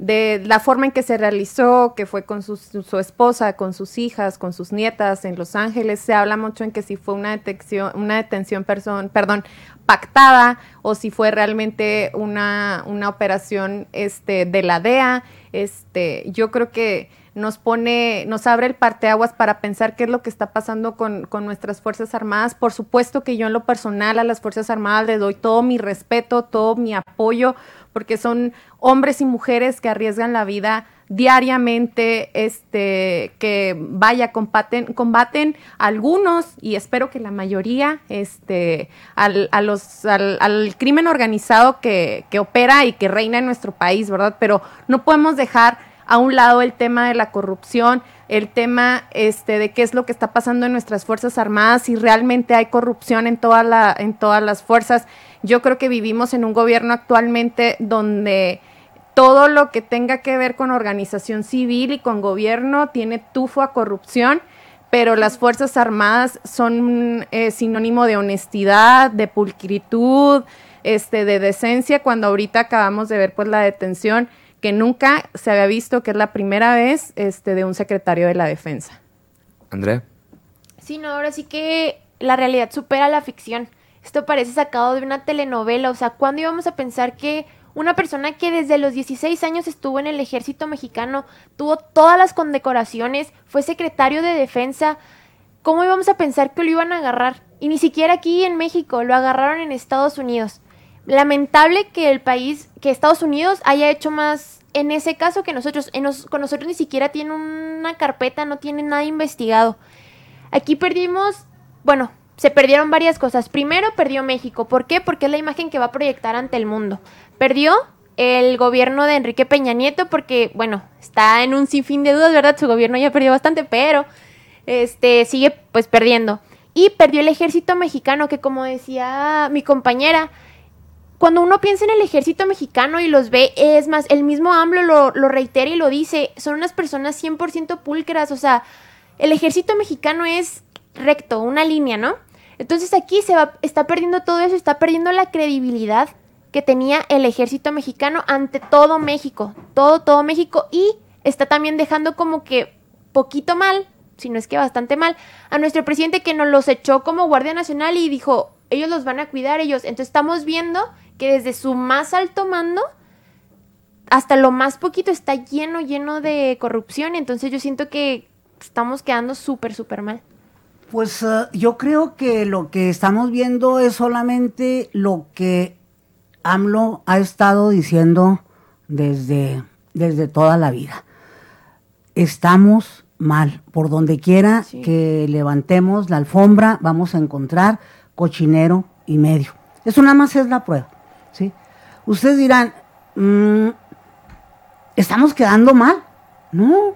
Speaker 4: de la forma en que se realizó, que fue con su, su- esposa, con sus hijas, con sus nietas en Los Ángeles. Se habla mucho en que si fue una detención, una detención person- perdón, pactada o si fue realmente una, una operación este, de la DEA. Este, yo creo que nos pone, nos abre el parteaguas para pensar qué es lo que está pasando con, con nuestras Fuerzas Armadas. Por supuesto que yo en lo personal a las Fuerzas Armadas le doy todo mi respeto, todo mi apoyo, porque son hombres y mujeres que arriesgan la vida diariamente, este, que vaya, combaten, combaten algunos, y espero que la mayoría, este, al, a los, al, al crimen organizado que, que opera y que reina en nuestro país, ¿verdad? Pero no podemos dejar a un lado el tema de la corrupción, el tema este, de qué es lo que está pasando en nuestras Fuerzas Armadas, si realmente hay corrupción en, toda la, en todas las fuerzas. Yo creo que vivimos en un gobierno actualmente donde todo lo que tenga que ver con organización civil y con gobierno tiene tufo a corrupción, pero las Fuerzas Armadas son eh, sinónimo de honestidad, de pulcritud, este, de decencia, cuando ahorita acabamos de ver pues la detención que nunca se había visto, que es la primera vez este, de un secretario de la defensa.
Speaker 1: Andrea.
Speaker 5: Sí, no, ahora sí que la realidad supera la ficción. Esto parece sacado de una telenovela. O sea, ¿cuándo íbamos a pensar que una persona que desde los 16 años estuvo en el ejército mexicano, tuvo todas las condecoraciones, fue secretario de defensa, ¿cómo íbamos a pensar que lo iban a agarrar? Y ni siquiera aquí en México, lo agarraron en Estados Unidos. Lamentable que el país, que Estados Unidos haya hecho más en ese caso que nosotros. Con nosotros ni siquiera tiene una carpeta, no tiene nada investigado. Aquí perdimos, bueno, se perdieron varias cosas. Primero perdió México. ¿Por qué? Porque es la imagen que va a proyectar ante el mundo. Perdió el gobierno de Enrique Peña Nieto porque, bueno, está en un sinfín de dudas, ¿verdad? Su gobierno ya perdió bastante, pero este sigue pues perdiendo. Y perdió el ejército mexicano que como decía mi compañera, cuando uno piensa en el ejército mexicano y los ve, es más, el mismo AMLO lo, lo reitera y lo dice, son unas personas 100% pulcras, o sea, el ejército mexicano es recto, una línea, ¿no? Entonces aquí se va, está perdiendo todo eso, está perdiendo la credibilidad que tenía el ejército mexicano ante todo México, todo, todo México, y está también dejando como que poquito mal, si no es que bastante mal, a nuestro presidente que nos los echó como Guardia Nacional y dijo, ellos los van a cuidar, ellos. Entonces estamos viendo que desde su más alto mando hasta lo más poquito está lleno, lleno de corrupción. Entonces yo siento que estamos quedando súper, súper mal.
Speaker 2: Pues eh, yo creo que lo que estamos viendo es solamente lo que AMLO ha estado diciendo desde, desde toda la vida. Estamos mal. Por donde quiera
Speaker 5: Sí.
Speaker 2: que levantemos la alfombra, vamos a encontrar cochinero y medio. Eso nada más es la prueba. ¿sí? Ustedes dirán, mm, estamos quedando mal. No.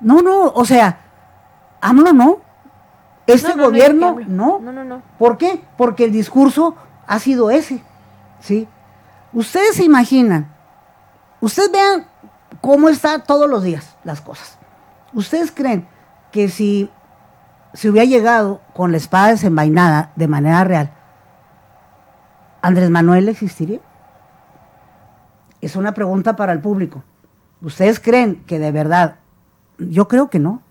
Speaker 2: No, no, o sea, AMLO no. Este
Speaker 5: No, no, no,
Speaker 2: gobierno no.
Speaker 5: No, no, no.
Speaker 2: ¿Por qué? Porque el discurso ha sido ese. ¿Sí? Ustedes se imaginan, ustedes vean cómo está todos los días las cosas. ¿Ustedes creen que si se hubiera llegado con la espada desenvainada de manera real, Andrés Manuel existiría? Es una pregunta para el público. ¿Ustedes creen que de verdad? Yo creo que no.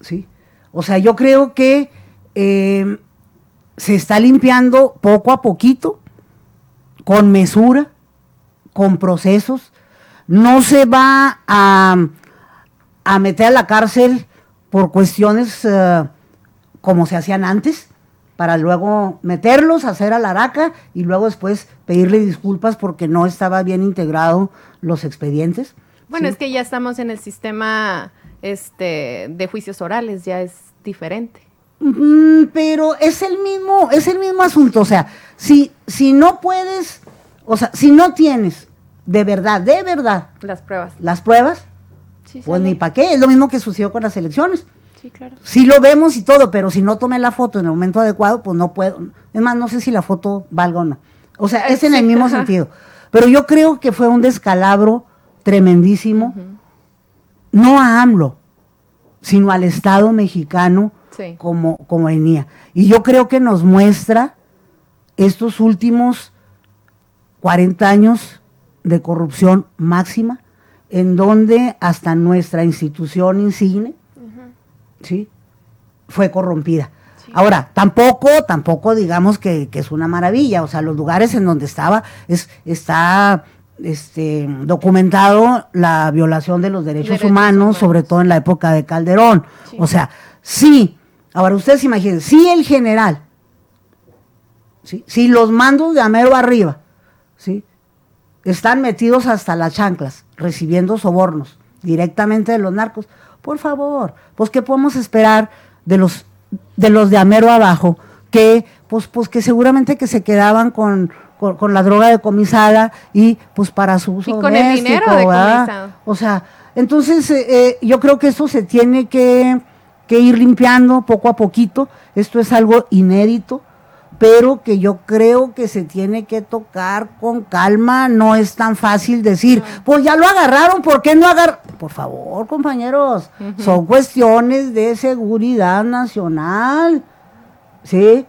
Speaker 2: ¿Sí? O sea, yo creo que eh, se está limpiando poco a poquito, con mesura, con procesos. No se va a, a meter a la cárcel por cuestiones eh, como se hacían antes, para luego meterlos, hacer a la araca y luego después pedirle disculpas porque no estaba bien integrado los expedientes.
Speaker 4: Bueno,
Speaker 2: ¿sí?
Speaker 4: es que ya estamos en el sistema este, de juicios orales, ya es diferente.
Speaker 2: Mm, pero es el mismo, es el mismo asunto. O sea, si, si no puedes, o sea, si no tienes de verdad, de verdad,
Speaker 4: Las pruebas.
Speaker 2: las pruebas,
Speaker 5: Sí,
Speaker 2: pues ni para qué. Es lo mismo que sucedió con las elecciones.
Speaker 5: Sí, claro.
Speaker 2: Sí lo vemos y todo, pero si no tomé la foto en el momento adecuado, pues no puedo. Es más, no sé si la foto valga o no. O sea, es en el mismo
Speaker 4: ajá.
Speaker 2: sentido. Pero yo creo que fue un descalabro tremendísimo, no a AMLO, sino al Estado mexicano
Speaker 4: Sí.
Speaker 2: como, como venía. Y yo creo que nos muestra estos últimos 40 años de corrupción máxima, en donde hasta nuestra institución insigne, ¿sí? fue corrompida. Ahora, tampoco, tampoco digamos que, que es una maravilla, o sea, los lugares en donde estaba, es, está este, documentado la violación de los derechos,
Speaker 4: Derechos
Speaker 2: humanos,
Speaker 4: humanos.
Speaker 2: sobre todo en la época de Calderón. O sea, sí, ahora ustedes imaginen, sí el general, ¿sí? si los mandos de Amero arriba, ¿sí? están metidos hasta las chanclas, recibiendo sobornos directamente de los narcos. Por favor, pues qué podemos esperar de los de los de Amero abajo, que pues pues que seguramente que se quedaban con, con, con la droga decomisada y pues para su uso
Speaker 4: Y con el
Speaker 2: doméstico,
Speaker 4: dinero
Speaker 2: ¿verdad?
Speaker 4: decomisado.
Speaker 2: O sea, entonces eh, eh, yo creo que eso se tiene que, que ir limpiando poco a poquito. Esto es algo inédito, pero que yo creo que se tiene que tocar con calma. No es tan fácil decir, pues ya lo agarraron, ¿por qué no agar Por favor, compañeros, son cuestiones de seguridad nacional. ¿Sí?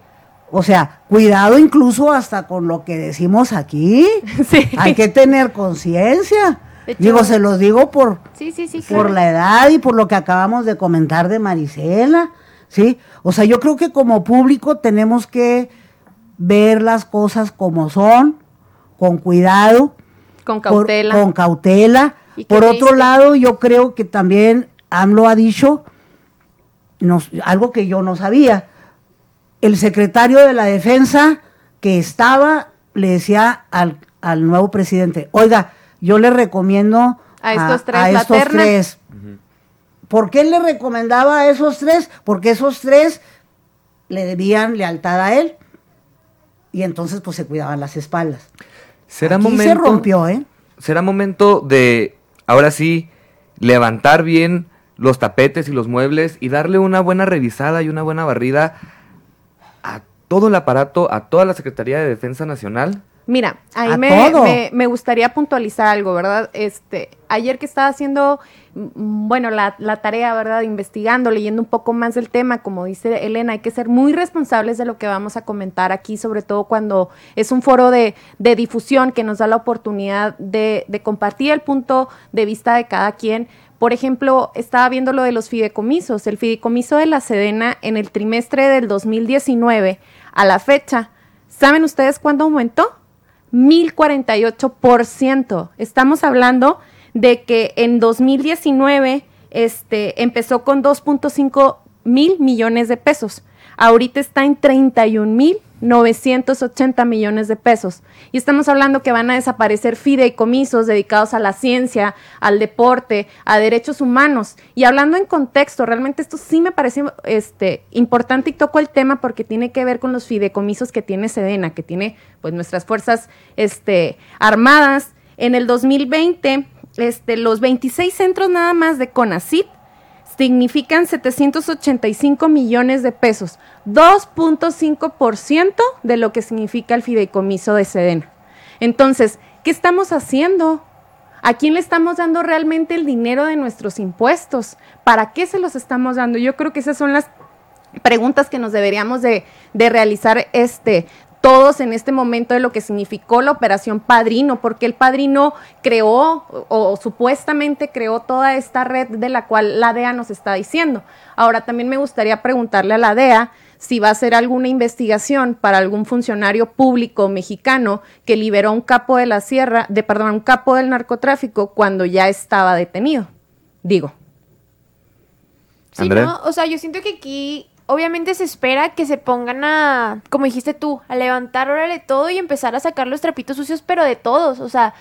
Speaker 2: O sea, cuidado incluso hasta con lo que decimos aquí.
Speaker 4: Sí.
Speaker 2: Hay que tener conciencia. Digo, se los digo por,
Speaker 5: Sí, sí, sí.
Speaker 2: por
Speaker 5: claro.
Speaker 2: la edad y por lo que acabamos de comentar de Marisela, ¿sí? O sea, yo creo que como público tenemos que ver las cosas como son, con cuidado,
Speaker 4: Con
Speaker 2: por-
Speaker 4: cautela.
Speaker 2: con cautela.
Speaker 5: ¿Y qué
Speaker 2: Por otro
Speaker 5: dice?
Speaker 2: lado, yo creo que también AMLO ha dicho nos- algo que yo no sabía. El secretario de la defensa que estaba le decía al, al nuevo presidente, oiga, yo le recomiendo
Speaker 4: A estos tres, la
Speaker 2: estos
Speaker 4: terna".
Speaker 2: tres". ¿Por qué le recomendaba a esos tres? Porque esos tres le debían lealtad a él y entonces pues se cuidaban las espaldas.
Speaker 1: Será
Speaker 2: Aquí
Speaker 1: momento.
Speaker 2: se rompió, ¿eh?
Speaker 1: será momento de, ahora sí, levantar bien los tapetes y los muebles y darle una buena revisada y una buena barrida a todo el aparato, a toda la Secretaría de Defensa Nacional.
Speaker 4: Mira, ahí me- me gustaría puntualizar algo, ¿verdad? Este, ayer que estaba haciendo, mm, bueno, la, la tarea, ¿verdad? Investigando, leyendo un poco más del tema, como dice Elena, hay que ser muy responsables de lo que vamos a comentar aquí, sobre todo cuando es un foro de, de difusión que nos da la oportunidad de, de compartir el punto de vista de cada quien. Por ejemplo, estaba viendo lo de los fideicomisos. El fideicomiso de la Sedena en el trimestre del 2019 a la fecha, ¿saben ustedes cuándo aumentó? 1048%. Estamos hablando de que en 2019 este, empezó con 2.5 mil millones de pesos. Ahorita está en 31 mil 980 millones de pesos. Y estamos hablando que van a desaparecer fideicomisos dedicados a la ciencia, al deporte, a derechos humanos. Y hablando en contexto, realmente esto sí me parece este, importante y toco el tema porque tiene que ver con los fideicomisos que tiene Sedena, que tiene pues nuestras fuerzas este, armadas. En el 2020 este, los 26 centros nada más de CONACYT significan 785 millones de pesos, 2.5% de lo que significa el fideicomiso de Sedena. Entonces, ¿qué estamos haciendo? ¿A quién le estamos dando realmente el dinero de nuestros impuestos? ¿Para qué se los estamos dando? Yo creo que esas son las preguntas que nos deberíamos de, de realizar este, todos en este momento de lo que significó la operación Padrino, porque el Padrino creó o, supuestamente creó toda esta red de la cual la DEA nos está diciendo. Ahora también me gustaría preguntarle a la DEA si va a hacer alguna investigación para algún funcionario público mexicano que liberó a un capo de la sierra, de perdón, un capo del narcotráfico cuando ya estaba detenido. Digo.
Speaker 5: Sí, no, o sea, yo siento que aquí obviamente se espera que se pongan a, como dijiste tú, a levantar órale todo y empezar a sacar los trapitos sucios, pero de todos. O sea,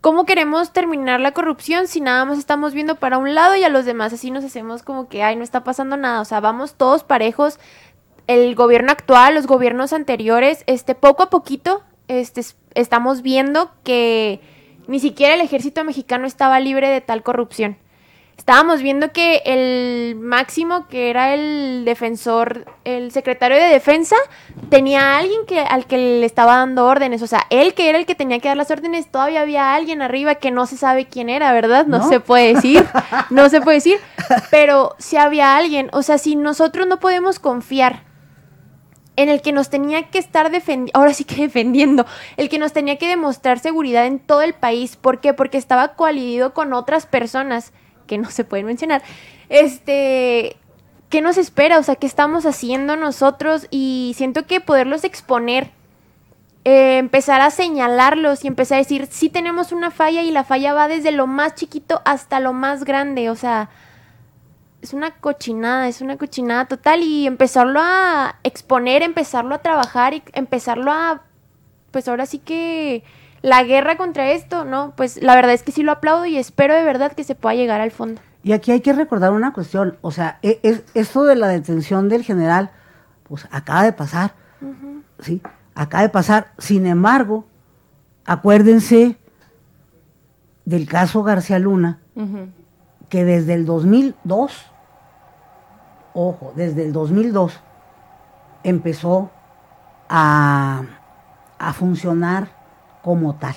Speaker 5: ¿cómo queremos terminar la corrupción si nada más estamos viendo para un lado y a los demás así nos hacemos como que, ay, no está pasando nada? O sea, vamos todos parejos. El gobierno actual, los gobiernos anteriores, este, poco a poquito, este, estamos viendo que ni siquiera el ejército mexicano estaba libre de tal corrupción estábamos viendo que el máximo, que era el defensor, el secretario de defensa, tenía a alguien que, al que le estaba dando órdenes. O sea, él que era el que tenía que dar las órdenes, todavía había alguien arriba que no se sabe quién era, ¿verdad? No, se puede decir, no se puede decir. Pero si había alguien, o sea, si nosotros no podemos confiar en el que nos tenía que estar defendiendo, ahora sí que defendiendo, el que nos tenía que demostrar seguridad en todo el país. ¿Por qué? Porque estaba coalido con otras personas que no se pueden mencionar, este, ¿qué nos espera? O sea, ¿qué estamos haciendo nosotros? Y siento que poderlos exponer, eh, empezar a señalarlos y empezar a decir, sí tenemos una falla y la falla va desde lo más chiquito hasta lo más grande, o sea, es una cochinada, es una cochinada total y empezarlo a exponer, empezarlo a trabajar y empezarlo a, pues ahora sí que la guerra contra esto, ¿no? Pues la verdad es que sí lo aplaudo y espero de verdad que se pueda llegar al fondo.
Speaker 2: Y aquí hay que recordar una cuestión, o sea, e, es, esto de la detención del general, pues acaba de pasar, ¿sí? Acaba de pasar. Sin embargo, acuérdense del caso García Luna, que desde el 2002, ojo, desde el 2002 empezó a, a funcionar como tal.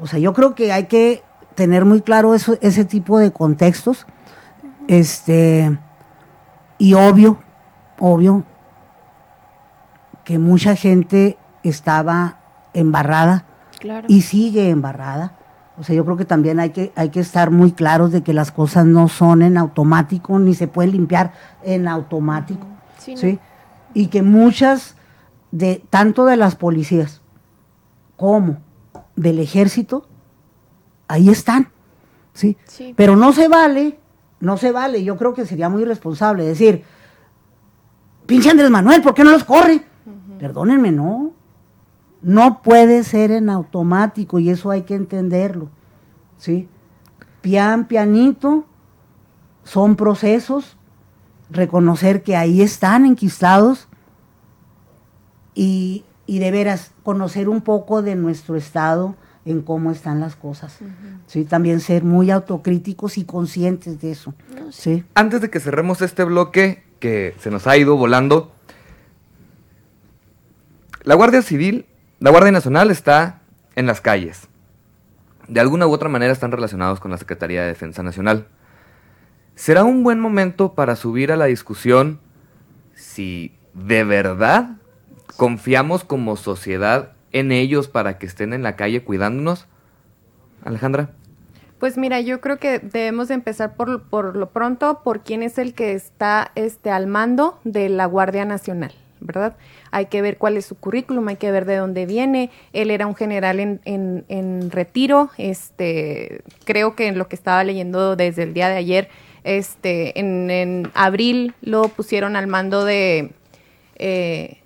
Speaker 2: O sea, yo creo que hay que tener muy claro eso, ese tipo de contextos. Este, y obvio, obvio, que mucha gente estaba embarrada y sigue embarrada. O sea, yo creo que también hay que, hay que estar muy claros de que las cosas no son en automático, ni se pueden limpiar en automático. Sí, Y que muchas de, tanto de las policías como del ejército, ahí están. ¿sí? Pero no se vale, no se vale, yo creo que sería muy irresponsable decir, pinche Andrés Manuel, ¿por qué no los corre? Perdónenme, no. No puede ser en automático y eso hay que entenderlo. ¿sí? Pian, pianito, son procesos, reconocer que ahí están enquistados y, y de veras conocer un poco de nuestro estado en cómo están las cosas. Sí, también ser muy autocríticos y conscientes de eso. sí.
Speaker 1: Antes de que cerremos este bloque que se nos ha ido volando, la Guardia Civil, la Guardia Nacional está en las calles. De alguna u otra manera están relacionados con la Secretaría de Defensa Nacional. ¿Será un buen momento para subir a la discusión si de verdad ¿Confiamos como sociedad en ellos para que estén en la calle cuidándonos? Alejandra.
Speaker 4: Pues mira, yo creo que debemos de empezar por, por lo pronto por quién es el que está este, al mando de la Guardia Nacional, ¿verdad? Hay que ver cuál es su currículum, hay que ver de dónde viene. Él era un general en, en, en retiro, este, creo que en lo que estaba leyendo desde el día de ayer, este, en, en abril lo pusieron al mando de... Eh,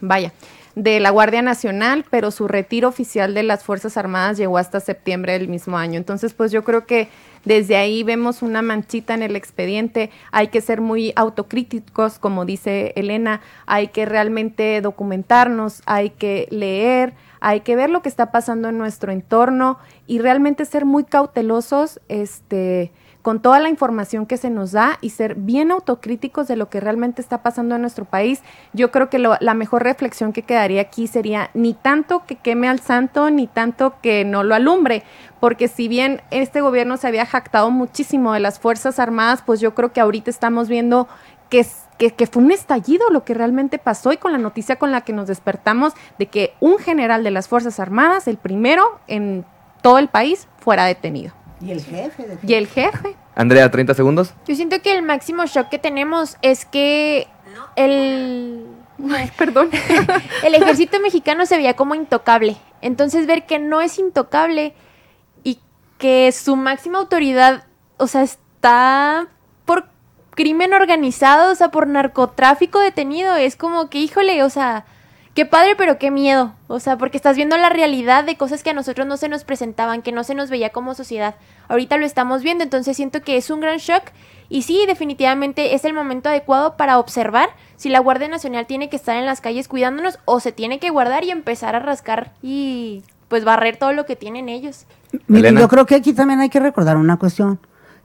Speaker 4: vaya, de la Guardia Nacional, pero su retiro oficial de las Fuerzas Armadas llegó hasta septiembre del mismo año. Entonces, pues yo creo que desde ahí vemos una manchita en el expediente. Hay que ser muy autocríticos, como dice Elena. Hay que realmente documentarnos, hay que leer, hay que ver lo que está pasando en nuestro entorno y realmente ser muy cautelosos, este con toda la información que se nos da y ser bien autocríticos de lo que realmente está pasando en nuestro país. Yo creo que lo- la mejor reflexión que quedaría aquí sería ni tanto que queme al santo, ni tanto que no lo alumbre, porque si bien este gobierno se había jactado muchísimo de las Fuerzas Armadas, pues yo creo que ahorita estamos viendo que, es- que, que fue un estallido lo que realmente pasó y con la noticia con la que nos despertamos de que un general de las Fuerzas Armadas, el primero en todo el país, fuera detenido.
Speaker 2: Y el jefe. de-
Speaker 4: Y el jefe.
Speaker 1: Andrea, 30 segundos.
Speaker 5: Yo siento que el máximo shock que tenemos es que el,
Speaker 4: Ay, perdón.
Speaker 5: el ejército mexicano se veía como intocable. Entonces ver que no es intocable y que su máxima autoridad, o sea, está por crimen organizado, o sea, por narcotráfico detenido, es como que, híjole, o sea, qué padre, pero qué miedo. O sea, porque estás viendo la realidad de cosas que a nosotros no se nos presentaban, que no se nos veía como sociedad. Ahorita lo estamos viendo, entonces siento que es un gran shock. Y sí, definitivamente es el momento adecuado para observar si la Guardia Nacional tiene que estar en las calles cuidándonos o se tiene que guardar y empezar a rascar y pues barrer todo lo que tienen ellos.
Speaker 2: Mire,
Speaker 1: Elena.
Speaker 2: yo creo que aquí también hay que recordar una cuestión.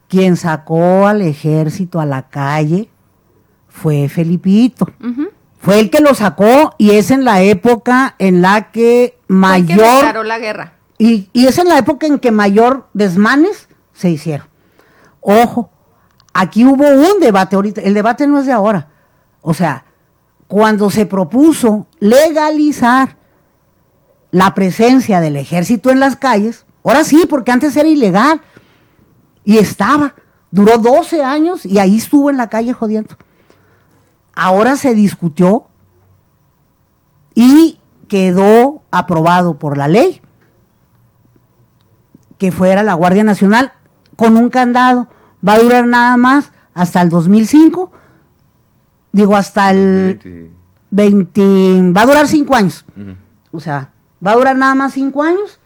Speaker 2: Quien sacó al ejército a la calle fue Felipito. Fue el que lo sacó y es en la época en la que
Speaker 4: Fue el que
Speaker 2: mayor...
Speaker 4: declaró la guerra.
Speaker 2: Y, y es en la época en que mayor desmanes se hicieron. Ojo, aquí hubo un debate ahorita, el debate no es de ahora. O sea, cuando se propuso legalizar la presencia del ejército en las calles, ahora sí, porque antes era ilegal, y estaba, duró 12 años y ahí estuvo en la calle jodiendo. Ahora se discutió y quedó aprobado por la ley que fuera la Guardia Nacional con un candado. Va a durar nada más hasta el 2005. Digo, hasta el 20. Va a durar cinco años. O sea, va a durar nada más cinco años.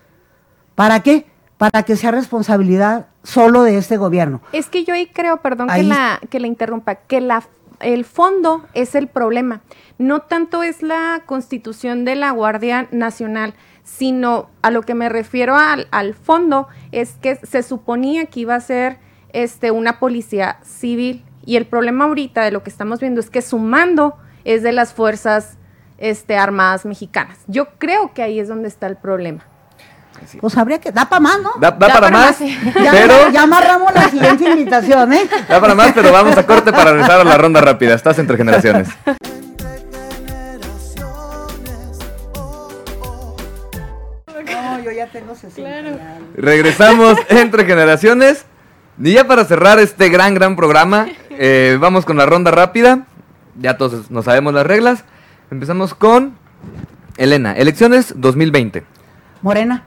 Speaker 2: ¿Para qué? Para que sea responsabilidad solo de este gobierno.
Speaker 4: Es que yo ahí creo, perdón
Speaker 2: Ahí-
Speaker 4: que la que la interrumpa, que la el fondo es el problema. No tanto es la constitución de la Guardia Nacional, sino a lo que me refiero al, al fondo es que se suponía que iba a ser este una policía civil y el problema ahorita de lo que estamos viendo es que su mando es de las fuerzas este, armadas mexicanas. Yo creo que ahí es donde está el problema.
Speaker 2: Pues habría que. Da para más, ¿no?
Speaker 1: Da, da
Speaker 4: Da
Speaker 1: para
Speaker 4: para
Speaker 1: más, pero...
Speaker 2: ya amarramos la siguiente invitación, ¿eh?
Speaker 1: Da para más, pero vamos a corte para regresar a la ronda rápida. Estás entre generaciones.
Speaker 2: No, yo ya tengo 60.
Speaker 1: Regresamos entre generaciones. Y ya para cerrar este gran, gran programa, eh, vamos con la ronda rápida. Ya todos nos sabemos las reglas. Empezamos con Elena. Elecciones 2020.
Speaker 2: Morena.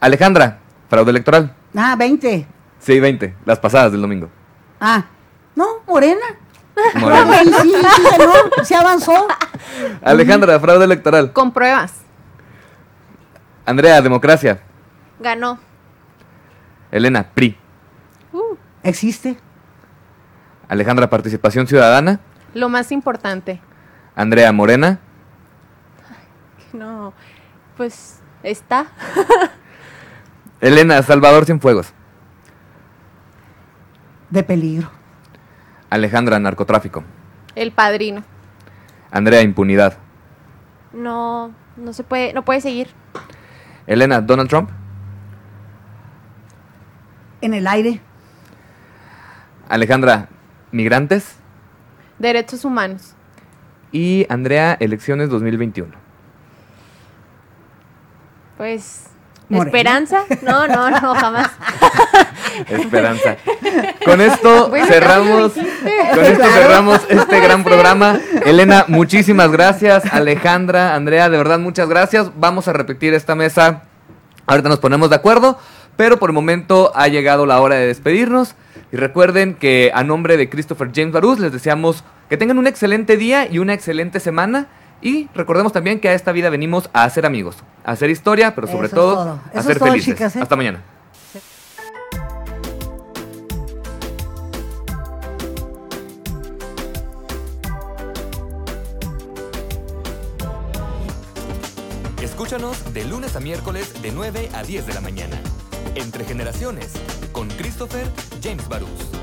Speaker 1: Alejandra, fraude electoral.
Speaker 2: Ah, 20.
Speaker 1: Sí, 20. Las pasadas del domingo.
Speaker 2: Ah, no, Morena.
Speaker 1: Morena.
Speaker 2: Sí, sí, sí, ganó, se avanzó.
Speaker 1: Alejandra, fraude electoral.
Speaker 4: Con pruebas.
Speaker 1: Andrea, democracia.
Speaker 5: Ganó.
Speaker 1: Elena, PRI.
Speaker 2: Existe.
Speaker 1: Alejandra, participación ciudadana.
Speaker 4: Lo más importante.
Speaker 1: Andrea, Morena.
Speaker 5: No, pues está.
Speaker 1: Elena, Salvador Cienfuegos.
Speaker 2: De peligro.
Speaker 1: Alejandra, narcotráfico.
Speaker 4: El padrino.
Speaker 1: Andrea, impunidad.
Speaker 5: No, no se puede, no puede seguir.
Speaker 1: Elena, Donald Trump.
Speaker 2: En el aire.
Speaker 1: Alejandra, migrantes.
Speaker 4: Derechos humanos.
Speaker 1: Y Andrea, elecciones 2021.
Speaker 5: Pues
Speaker 2: Morena.
Speaker 5: esperanza. No, no, no, jamás.
Speaker 1: Esperanza. Con esto
Speaker 4: Bueno,
Speaker 1: cerramos, con esto
Speaker 2: Claro.
Speaker 1: cerramos este gran programa. Elena, muchísimas gracias. Alejandra, Andrea, de verdad muchas gracias. Vamos a repetir esta mesa. Ahorita nos ponemos de acuerdo, pero por el momento ha llegado la hora de despedirnos. Y recuerden que a nombre de Christopher James Barús les deseamos que tengan un excelente día y una excelente semana Y recordemos también que a esta vida venimos a hacer amigos, a hacer historia, pero sobre
Speaker 2: Eso es
Speaker 1: todo,
Speaker 2: todo.
Speaker 1: a ser
Speaker 2: es todo,
Speaker 1: felices.
Speaker 2: chicas, ¿eh?
Speaker 1: Hasta mañana. Escúchanos de lunes a miércoles de 9 a 10 de la mañana. Entre generaciones, con Christopher James Barús.